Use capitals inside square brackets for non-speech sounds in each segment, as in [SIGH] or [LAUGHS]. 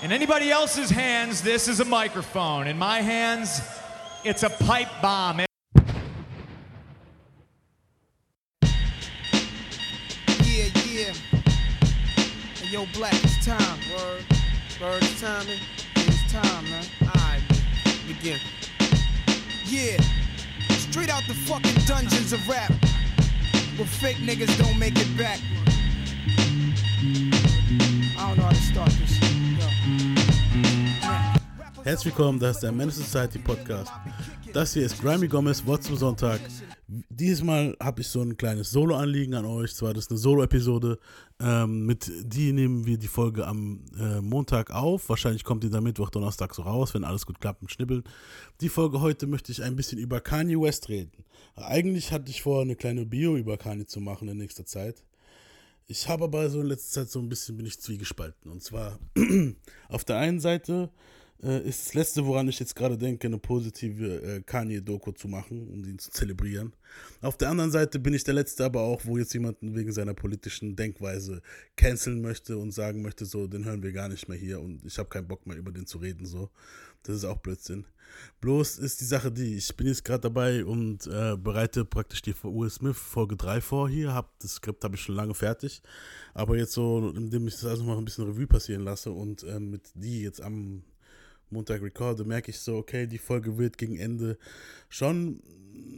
In anybody else's hands, this is a microphone. In my hands, it's a pipe bomb. Yeah, yeah. Hey, yo, Black, it's time. Word. Word, man. Yeah, it's time, man. Alright, begin. Yeah. Straight out the fucking dungeons of rap. Where fake niggas don't make it back. I don't know how to start this. Herzlich willkommen, das ist der Menace Society Podcast. Das hier ist Grimy Gomez, Wort zum Sonntag. Diesmal habe ich so ein kleines Solo-Anliegen an euch. Zwar das ist eine Solo-Episode. Ähm, mit die nehmen wir die Folge am äh, Montag auf. Wahrscheinlich kommt die dann Mittwoch, Donnerstag so raus, wenn alles gut klappt und schnibbeln. Die Folge heute möchte ich ein bisschen über Kanye West reden. Eigentlich hatte ich vor, eine kleine Bio über Kanye zu machen in nächster Zeit. Ich habe aber so in letzter Zeit so ein bisschen bin ich zwiegespalten. Und zwar [CLEARS THROAT] auf der einen Seite äh, ist das Letzte, woran ich jetzt gerade denke, eine positive äh, Kanye-Doku zu machen, um ihn zu zelebrieren. Auf der anderen Seite bin ich der Letzte aber auch, wo jetzt jemanden wegen seiner politischen Denkweise canceln möchte und sagen möchte, so, den hören wir gar nicht mehr hier und ich habe keinen Bock mehr über den zu reden, so. Das ist auch Blödsinn. Bloß ist die Sache die, ich bin jetzt gerade dabei und äh, bereite praktisch die Will Smith Folge 3 vor hier. Hab, das Skript habe ich schon lange fertig. Aber jetzt so, indem ich das also mal ein bisschen Revue passieren lasse und äh, mit die jetzt am Montag recorde, merke ich so, okay, die Folge wird gegen Ende schon,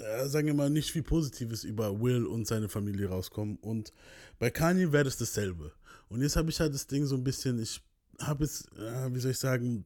äh, sagen wir mal, nicht viel Positives über Will und seine Familie rauskommen. Und bei Kanye wäre das dasselbe. Und jetzt habe ich halt das Ding so ein bisschen, ich habe jetzt, äh, wie soll ich sagen,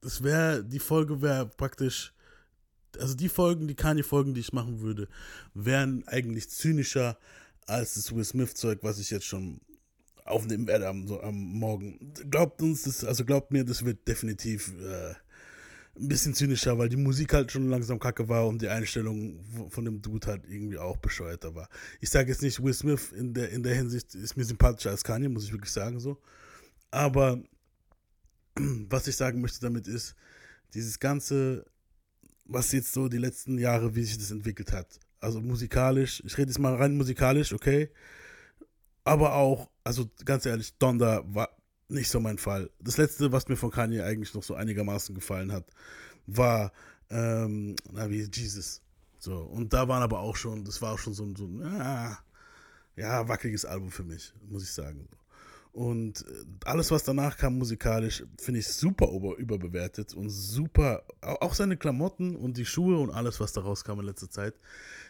das wäre, die Folge wäre praktisch, also die Folgen, die Kanye-Folgen, die ich machen würde, wären eigentlich zynischer als das Will Smith-Zeug, was ich jetzt schon aufnehmen werde am, so, am Morgen. Glaubt uns, das, also glaubt mir, das wird definitiv äh, ein bisschen zynischer, weil die Musik halt schon langsam kacke war und die Einstellung von dem Dude halt irgendwie auch bescheuerter war. Ich sage jetzt nicht, Will Smith in der, in der Hinsicht ist mir sympathischer als Kanye, muss ich wirklich sagen so. Aber [CLEARS THROAT] was ich sagen möchte damit ist, dieses ganze, was jetzt so die letzten Jahre, wie sich das entwickelt hat. Also musikalisch, ich rede jetzt mal rein musikalisch, okay. Aber auch, also ganz ehrlich, Donda war nicht so mein Fall. Das letzte, was mir von Kanye eigentlich noch so einigermaßen gefallen hat, war, ähm, na wie Jesus. So, und da waren aber auch schon, das war auch schon so ein, so ein ah, ja, wackeliges Album für mich, muss ich sagen. Und äh, alles, was danach kam musikalisch, finde ich super über, überbewertet und super, auch seine Klamotten und die Schuhe und alles, was daraus kam in letzter Zeit,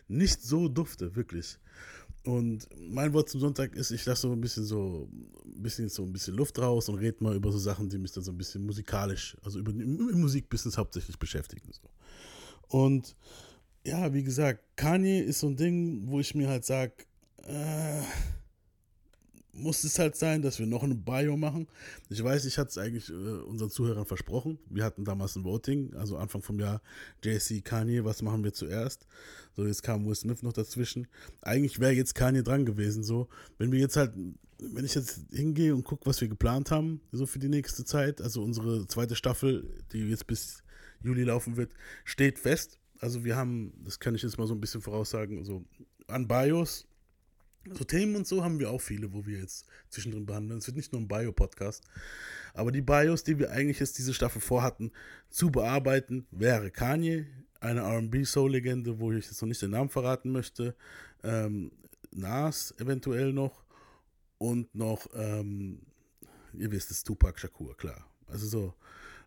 nicht so dufte, wirklich. Und mein Wort zum Sonntag ist, ich lasse so ein bisschen so ein bisschen so ein bisschen Luft raus und rede mal über so Sachen, die mich dann so ein bisschen musikalisch, also über im Musikbusiness hauptsächlich beschäftigen. So. Und ja, wie gesagt, Kanye ist so ein Ding, wo ich mir halt sage, äh, muss es halt sein, dass wir noch eine Bio machen. Ich weiß, ich hatte es eigentlich äh, unseren Zuhörern versprochen. Wir hatten damals ein Voting, also Anfang vom Jahr, JC, Kanye, was machen wir zuerst? So, jetzt kam Will Smith noch dazwischen. Eigentlich wäre jetzt Kanye dran gewesen, so. Wenn wir jetzt halt, wenn ich jetzt hingehe und gucke, was wir geplant haben, so für die nächste Zeit, also unsere zweite Staffel, die jetzt bis Juli laufen wird, steht fest. Also wir haben, das kann ich jetzt mal so ein bisschen voraussagen, so an Bios so Themen und so haben wir auch viele, wo wir jetzt zwischendrin behandeln. Es wird nicht nur ein Bio-Podcast. Aber die Bios, die wir eigentlich jetzt diese Staffel vorhatten, zu bearbeiten, wäre Kanye, eine RB-Soul-Legende, wo ich jetzt noch nicht den Namen verraten möchte, ähm, Nas eventuell noch und noch, ähm, ihr wisst es, Tupac Shakur, klar. Also so.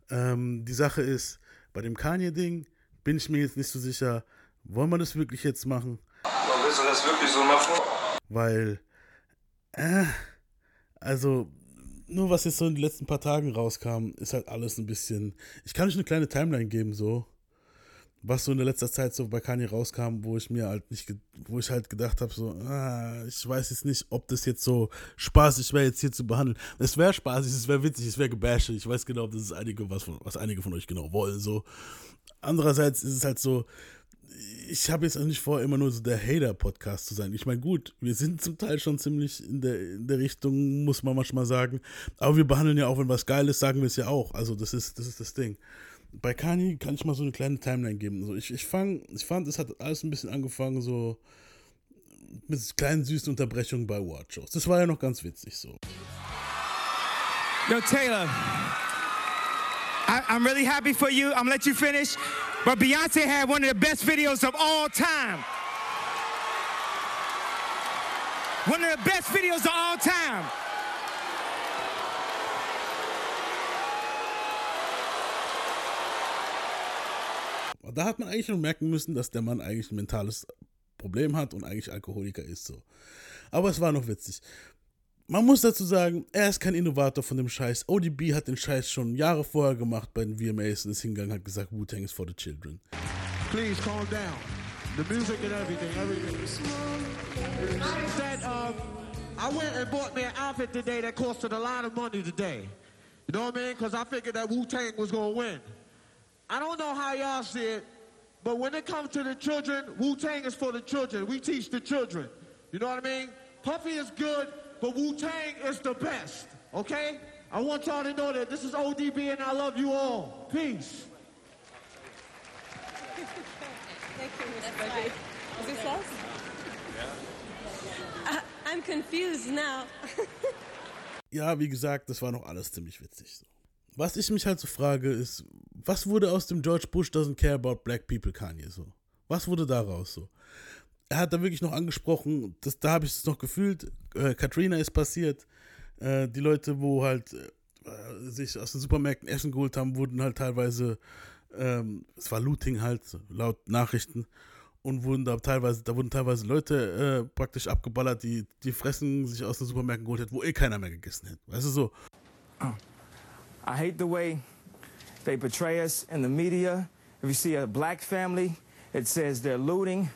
Ähm, die Sache ist, bei dem Kanye-Ding bin ich mir jetzt nicht so sicher, wollen wir das wirklich jetzt machen? Willst du das wirklich so machen? Weil, äh, also, nur was jetzt so in den letzten paar Tagen rauskam, ist halt alles ein bisschen. Ich kann euch eine kleine Timeline geben, so. Was so in der letzter Zeit so bei Kanye rauskam, wo ich mir halt nicht, wo ich halt gedacht habe, so, ah, ich weiß jetzt nicht, ob das jetzt so spaßig wäre, jetzt hier zu behandeln. Es wäre spaßig, es wäre witzig, es wäre gebasht. Ich weiß genau, das ist einige, was, von, was einige von euch genau wollen, so. Andererseits ist es halt so, ich habe jetzt auch nicht vor, immer nur so der Hater-Podcast zu sein. Ich meine, gut, wir sind zum Teil schon ziemlich in der, in der Richtung, muss man manchmal sagen. Aber wir behandeln ja auch, wenn was geil ist, sagen wir es ja auch. Also, das ist das, ist das Ding. Bei Kanye kann ich mal so eine kleine Timeline geben. Also ich, ich, fang, ich fand, es hat alles ein bisschen angefangen, so mit kleinen süßen Unterbrechungen bei Watch-Shows. Das war ja noch ganz witzig so. Yo, Taylor, I'm really happy for you. I'm gonna let you finish. But Beyonce had one of the best videos of all time. One of the best videos of all time. Da hat man eigentlich schon merken müssen, dass der Mann eigentlich ein mentales Problem hat und eigentlich Alkoholiker ist so. Aber es war noch witzig. Man muss dazu sagen, er ist kein Innovator von dem Scheiß. ODB hat den Scheiß schon Jahre vorher gemacht bei den VMAs und ist hingegangen hat gesagt, Wu-Tang is for the children. Please calm down. The music and everything, everything. That, um, I went and bought me an outfit today that costed a lot of money today. You know what I mean? Because I figured that Wu-Tang was going to win. I don't know how y'all see it, but when it comes to the children, Wu-Tang is for the children. We teach the children. You know what I mean? Puffy is good, but Wu-Tang is the best, okay? I want y'all to know that this is ODB and I love you all. Peace. Thank you, Mr. Reggie. Is this us? I, I'm confused now. [LAUGHS] Ja, wie gesagt, das war noch alles ziemlich witzig. Was ich mich halt so frage, ist, was wurde aus dem George Bush doesn't care about black people Kanye so? Was wurde daraus so? Er hat da wirklich noch angesprochen, das, da habe ich es noch gefühlt, äh, Katrina ist passiert, äh, die Leute, wo halt äh, sich aus den Supermärkten Essen geholt haben, wurden halt teilweise, ähm, es war Looting halt, laut Nachrichten, und wurden da teilweise, da wurden teilweise Leute äh, praktisch abgeballert, die die Fressen sich aus den Supermärkten geholt hätten, wo eh keiner mehr gegessen hätte. Weißt du so? I hate the way they portray us in the media. If you see a black family, it says they're looting.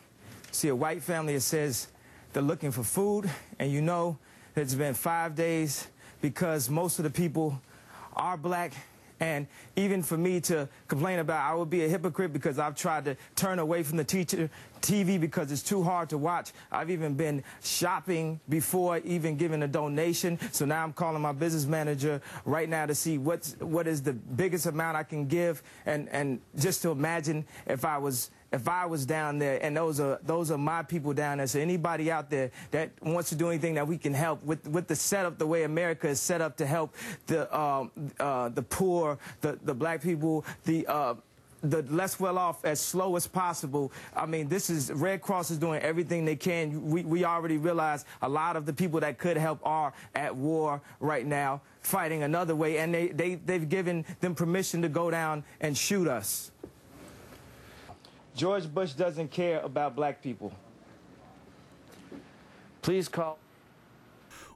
See a white family, it says they're looking for food. And you know it's been five days because most of the people are black. And even for me to complain about, I would be a hypocrite because I've tried to turn away from the teacher TV because it's too hard to watch. I've even been shopping before even giving a donation. So now I'm calling my business manager right now to see what's what is the biggest amount I can give, and and just to imagine if I was if I was down there, and those are those are my people down there. So anybody out there that wants to do anything that we can help with with the setup, the way America is set up to help the um, uh, the poor, the the black people, the uh, the less well off as slow as possible. I mean, this is Red Cross is doing everything they can. We, we already realize a lot of the people that could help are at war right now, fighting another way, and they, they, they've given them permission to go down and shoot us. George Bush doesn't care about black people. Please call.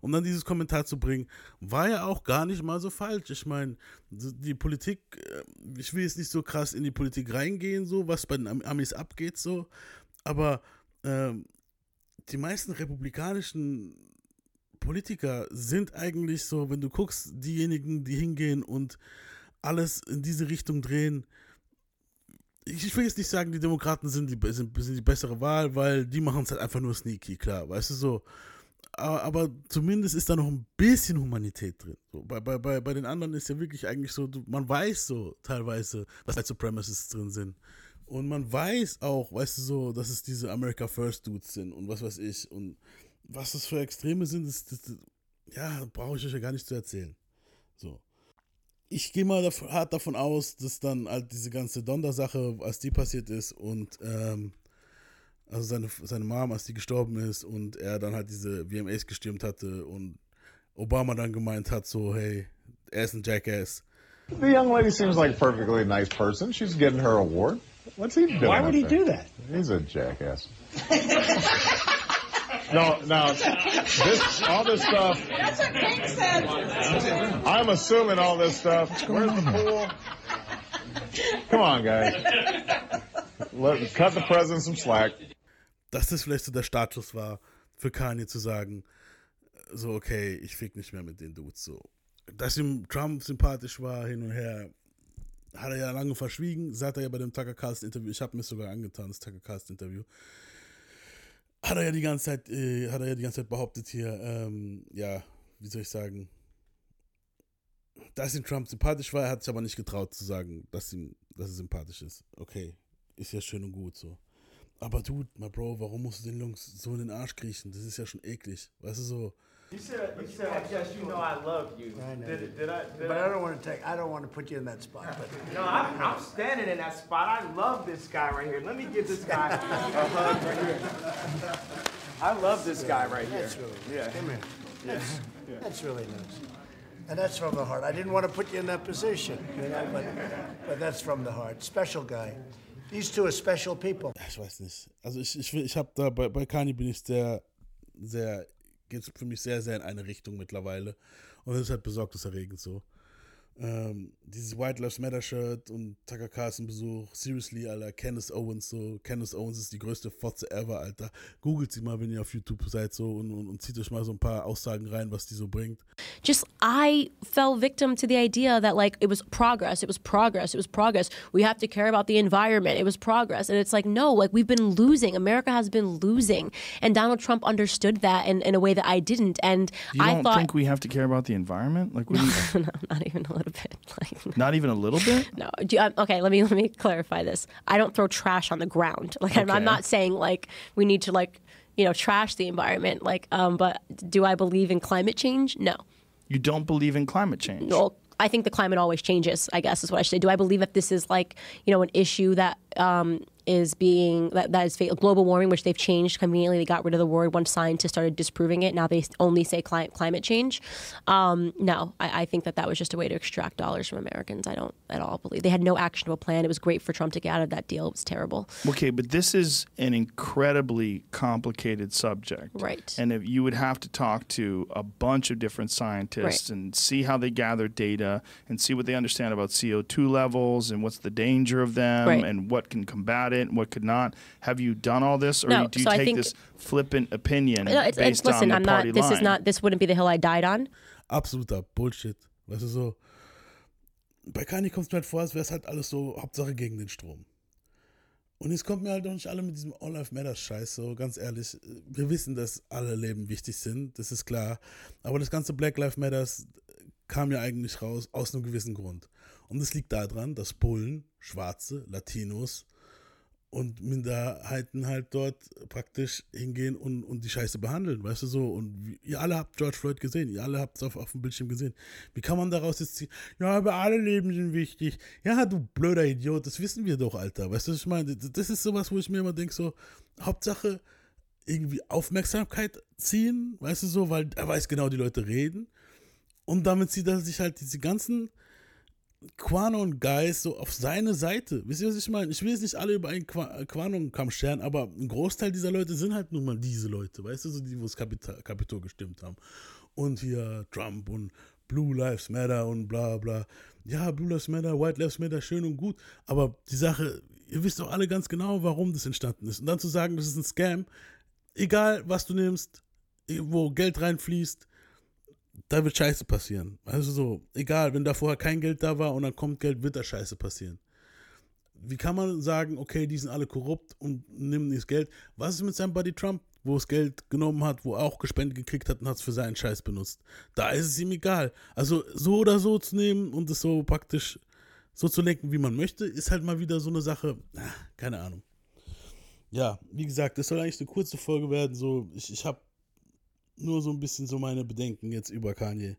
um dann dieses Kommentar zu bringen, war ja auch gar nicht mal so falsch. Ich meine, die Politik, äh, ich will jetzt nicht so krass in die Politik reingehen, so was bei den Am- Amis abgeht, so, aber ähm, die meisten republikanischen Politiker sind eigentlich so, wenn du guckst, diejenigen, die hingehen und alles in diese Richtung drehen. Ich, will jetzt nicht sagen, die Demokraten sind die, sind, sind die bessere Wahl, weil die machen es halt einfach nur sneaky, klar, weißt du so aber, aber zumindest ist da noch ein bisschen Humanität drin. So, bei, bei, bei, bei den anderen ist ja wirklich eigentlich so, du, man weiß so teilweise, dass White Supremacists drin sind. Und man weiß auch, weißt du so, dass es diese America First Dudes sind und was weiß ich. Und was das für Extreme sind, das, das, das ja, brauche ich euch ja gar nicht zu erzählen. So. Ich gehe mal dav hart davon aus, dass dann halt diese ganze Donder-Sache, als die passiert ist und ähm, also seine, seine Mom, als die gestorben ist und er dann halt diese VMAs gestimmt hatte und Obama dann gemeint hat, so, hey, er ist ein Jackass. The young lady seems like a perfectly nice person. She's getting her award. What's he doing? Why would he there? do that? He's a jackass. [LAUGHS] no, no. This, all this stuff. That's what Pink said. I'm assuming all this stuff. Where's the pool? Come on, guys. Let, cut the president some slack. Dass das vielleicht so der Startschuss war, für Kanye zu sagen, so, okay, ich fick nicht mehr mit den Dudes, so. Dass ihm Trump sympathisch war, hin und her, hat er ja lange verschwiegen, sagt er ja bei dem Tucker Carlson Interview, ich habe mir sogar angetan, das Tucker Carlson Interview, hat er ja die ganze Zeit, äh, hat er ja die ganze Zeit behauptet hier, ähm, ja, wie soll ich sagen, dass ihm Trump sympathisch war, er hat sich aber nicht getraut zu sagen, dass ihm, dass er sympathisch ist. Okay, ist ja schön und gut so. Aber du, my Bro, warum musst du den Jungs so in den Arsch kriechen? Das ist ja schon eklig. Weißt du so, You said, you said, I guess you know I love you. I know. Did, did I? Did But I don't want to take, I don't want to put you in that spot. But [LAUGHS] No, I'm, I'm standing in that spot. I love this guy right here. Let me give this guy a hug right here. I love this guy right here. That's really nice. Yeah. Come here. Yeah. That's, Yeah. that's really nice. And that's from the heart. I didn't want to put you in that position, you know, but, but that's from the heart. Special guy. These two are special people. Ich weiß nicht. Also ich, ich, ich habe da bei, bei Kanye bin ich sehr, sehr, geht für mich sehr, sehr in eine Richtung mittlerweile. Und das ist halt besorgniserregend so. Ähm, dieses White Lives Matter Shirt und Tucker Carlson Besuch, seriously, Alter, Candace Owens so, Candace Owens ist die größte Fotze ever, Alter. Googelt sie mal, wenn ihr auf YouTube seid so und, und, und zieht euch mal so ein paar Aussagen rein, was die so bringt. just I fell victim to the idea that like it was progress, it was progress, it was progress. We have to care about the environment. It was progress. And it's like, no, like we've been losing. America has been losing. And Donald Trump understood that in, in a way that I didn't. And You I don't thought think we have to care about the environment? Like, what do you, [LAUGHS] no, not even a little bit. [LAUGHS] Like not even a little bit? [LAUGHS] no. Do you, um, okay, let me let me clarify this. I don't throw trash on the ground. Like I'm, I'm not saying like we need to like you know trash the environment. Like um, but do I believe in climate change? No. You don't believe in climate change? Well, I think the climate always changes. I guess is what I should say. Do I believe that this is like you know an issue that um, is being that, that is global warming, which they've changed conveniently. They got rid of the word once scientists started disproving it. Now they only say cli- climate change. Um, no, I, I think that that was just a way to extract dollars from Americans. I don't at all believe they had no actionable plan. It was great for Trump to get out of that deal. It was terrible. Okay, but this is an incredibly complicated subject. Right. And if you would have to talk to a bunch of different scientists Right. and see how they gather data and see what they understand about CO2 levels and what's the danger of them Right. and what can combat it and what could not. Have you done all this or No, do you so take think- this flippant opinion No, it's, it's, based listen, on the I'm party not. This line? is not. This wouldn't be the hill I died on. Absoluter Bullshit. Weißt du so, bei Kanye kommt es mir halt vor, als wäre es halt alles so Hauptsache gegen den Strom. Und jetzt kommt mir halt auch nicht alle mit diesem All Life Matters Scheiß, so ganz ehrlich. Wir wissen, dass alle Leben wichtig sind, das ist klar. Aber das ganze Black Lives Matters kam ja eigentlich raus aus einem gewissen Grund. Und es liegt daran, dass Bullen, Schwarze, Latinos und Minderheiten halt dort praktisch hingehen und, und die Scheiße behandeln, weißt du so. Und wie, ihr alle habt George Floyd gesehen, ihr alle habt es auf, auf dem Bildschirm gesehen. Wie kann man daraus jetzt ziehen, ja, aber alle Leben sind wichtig. Ja, du blöder Idiot, das wissen wir doch, Alter. Weißt du, was ich meine? Das ist sowas, wo ich mir immer denke, so, Hauptsache irgendwie Aufmerksamkeit ziehen, weißt du so, weil er weiß genau, die Leute reden. Und damit zieht er sich halt diese ganzen Quano und Guys so auf seine Seite. Wisst ihr, was ich meine? Ich will jetzt nicht alle über einen Qua- Quano und Kamm scheren, aber ein Großteil dieser Leute sind halt nun mal diese Leute, weißt du, so die, wo das Kapita- Kapitol gestimmt haben. Und hier Trump und Blue Lives Matter und bla bla. Ja, Blue Lives Matter, White Lives Matter, schön und gut, aber die Sache, ihr wisst doch alle ganz genau, warum das entstanden ist. Und dann zu sagen, das ist ein Scam, egal was du nimmst, wo Geld reinfließt, da wird Scheiße passieren. Also so, egal, wenn da vorher kein Geld da war und dann kommt Geld, wird da Scheiße passieren. Wie kann man sagen, okay, die sind alle korrupt und nehmen das Geld? Was ist mit seinem Buddy Trump, wo es Geld genommen hat, wo er auch gespendet gekriegt hat und hat es für seinen Scheiß benutzt? Da ist es ihm egal. Also so oder so zu nehmen und es so praktisch so zu lenken, wie man möchte, ist halt mal wieder so eine Sache, ah, keine Ahnung. Ja, wie gesagt, das soll eigentlich eine kurze Folge werden. So, ich, ich habe nur so ein bisschen so meine Bedenken jetzt über Kanye,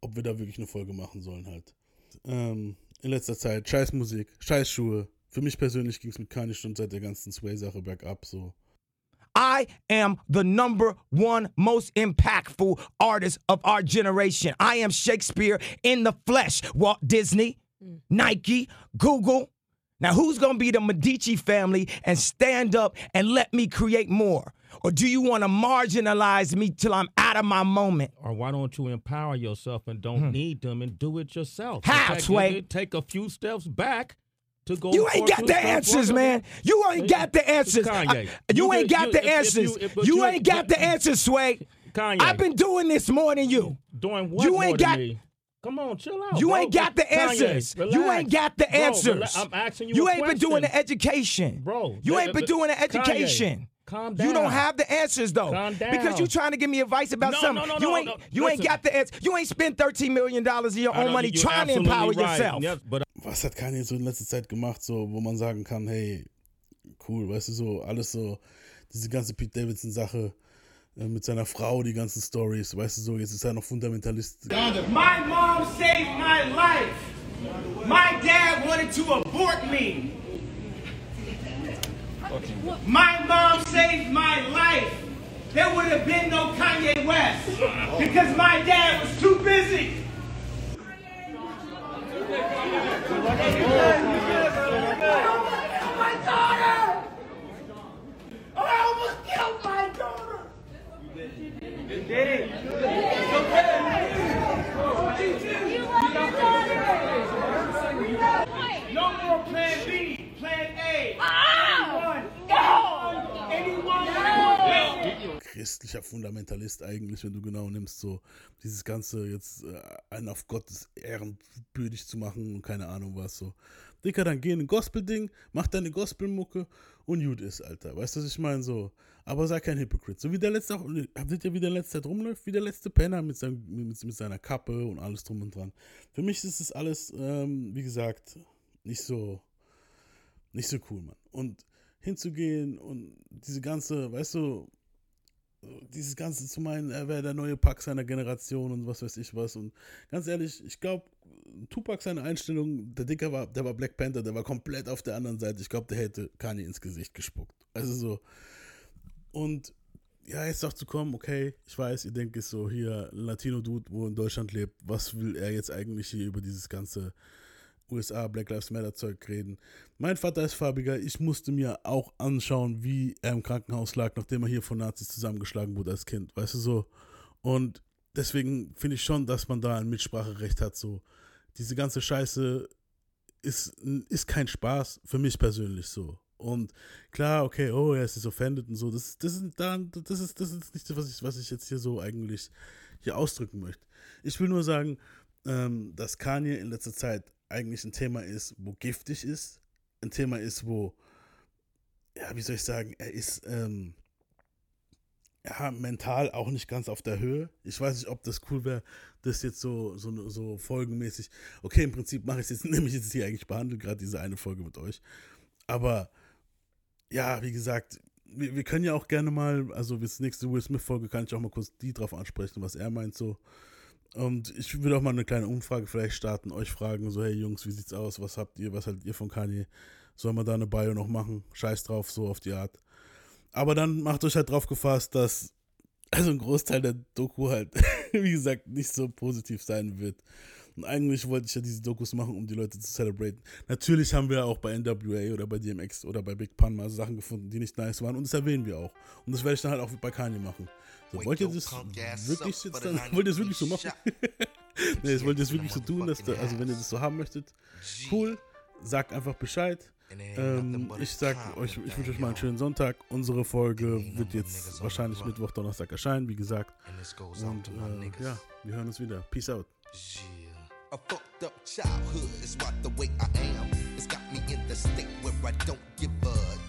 ob wir da wirklich eine Folge machen sollen halt. Ähm, in letzter Zeit, scheiß Musik, scheiß Schuhe. Für mich persönlich ging es mit Kanye schon seit der ganzen Sway-Sache bergab so. I am the number one most impactful artist of our generation. I am Shakespeare in the flesh. Walt Disney, Nike, Google. Now, who's going to be the Medici family and stand up and let me create more? Or do you want to marginalize me till I'm out of my moment? Or why don't you empower yourself and don't hmm. need them and do it yourself? How, Take- Sway? Take a few steps back to go. You ain't got the answers, man. Uh, you ain't got the answers. Kanye. I- you, ain't got you- the if- if answers. you- if- you, you- ain't got the answers, Sway. Kanye. I've been doing this more than you. Doing what You ain't got- me? Come on, chill out. You bro. ain't got the Kanye, answers. You ain't got the Bro, answers. rela- I'm asking you. You a ain't been doing the education. Bro, You ain't been doing the Kanye, education. Calm You don't have the answers though. Calm Because down. you trying to give me advice about No, something. no, no, you no, ain't no. you ain't got the answer. You ain't spent 13 million dollars of your own money trying to empower right. yourself. Yes, but Was hat Kanye so in letzter Zeit gemacht, so, wo man sagen kann, hey, cool, weißt du, so, alles so, diese ganze Pete Davidson-Sache, äh, mit seiner Frau die ganzen Stories, weißt du so, jetzt ist er noch Fundamentalist. My mom saved my life. My dad wanted to abort me. My mom saved my life. There would have been no Kanye West because my dad was too busy. my daughter! Christlicher Fundamentalist eigentlich, wenn du genau nimmst, so dieses Ganze jetzt äh, einen auf Gottes Ehren bürdig zu machen und keine Ahnung was so. Dicker, dann geh in ein Gospel-Ding, mach deine Gospelmucke und gut ist, Alter. Weißt du, was ich meine? So. Aber sei kein Hypocrite. So wie der letzte auch, habt ihr wie der letzte rumläuft? Wie der letzte Penner mit, seinem, mit, mit seiner Kappe und alles drum und dran. Für mich ist das alles, ähm, wie gesagt, nicht so, nicht so cool, Mann. Und hinzugehen und diese ganze, weißt du, dieses Ganze zu meinen, er wäre der neue Pack seiner Generation und was weiß ich was. Und ganz ehrlich, ich glaube, Tupac seine Einstellung, der Dicker war, der war Black Panther, der war komplett auf der anderen Seite. Ich glaube, der hätte Kanye ins Gesicht gespuckt. Also so. Und ja, jetzt auch zu kommen, okay, ich weiß, ihr denkt es so, hier, Latino-Dude, wo in Deutschland lebt, was will er jetzt eigentlich hier über dieses ganze USA Black Lives Matter Zeug reden. Mein Vater ist farbiger. Ich musste mir auch anschauen, wie er im Krankenhaus lag, nachdem er hier von Nazis zusammengeschlagen wurde als Kind. Weißt du so? Und deswegen finde ich schon, dass man da ein Mitspracherecht hat. So, diese ganze Scheiße ist, ist kein Spaß für mich persönlich so. Und klar, okay, oh, er ist offended und so. Das, das, ist, das, ist, das ist nicht was ich, was ich jetzt hier so eigentlich hier ausdrücken möchte. Ich will nur sagen, ähm, dass Kanye in letzter Zeit eigentlich ein Thema ist, wo giftig ist, ein Thema ist, wo, ja, wie soll ich sagen, er ist ähm, ja, mental auch nicht ganz auf der Höhe. Ich weiß nicht, ob das cool wäre, das jetzt so, so, so folgenmäßig, okay, im Prinzip mache ich es jetzt, [LAUGHS] nämlich jetzt hier eigentlich behandelt, gerade diese eine Folge mit euch. Aber ja, wie gesagt, wir, wir können ja auch gerne mal, also bis nächste Will Smith-Folge kann ich auch mal kurz die drauf ansprechen, was er meint so. Und ich würde auch mal eine kleine Umfrage vielleicht starten, euch fragen, so, hey Jungs, wie sieht's aus? Was habt ihr, was haltet ihr von Kanye? Sollen wir da eine Bio noch machen? Scheiß drauf, so auf die Art. Aber dann macht euch halt drauf gefasst, dass also ein Großteil der Doku halt, [LAUGHS] wie gesagt, nicht so positiv sein wird. Und eigentlich wollte ich ja diese Dokus machen, um die Leute zu celebraten. Natürlich haben wir auch bei NWA oder bei DMX oder bei Big Pun mal Sachen gefunden, die nicht nice waren. Und das erwähnen wir auch. Und das werde ich dann halt auch bei Kanye machen. So, wollt ihr das wirklich jetzt dann, wollt ihr das wirklich so machen? [LAUGHS] nee, das wollt ihr das wirklich so tun, dass da, also wenn ihr das so haben möchtet, cool, sagt einfach Bescheid. Ähm, ich sag euch, ich wünsche euch mal einen schönen Sonntag. Unsere Folge wird jetzt wahrscheinlich Mittwoch, Donnerstag erscheinen, wie gesagt. Und äh, ja, wir hören uns wieder. Peace out. A fucked up childhood is why the way I am. It's got me in the state where I don't give a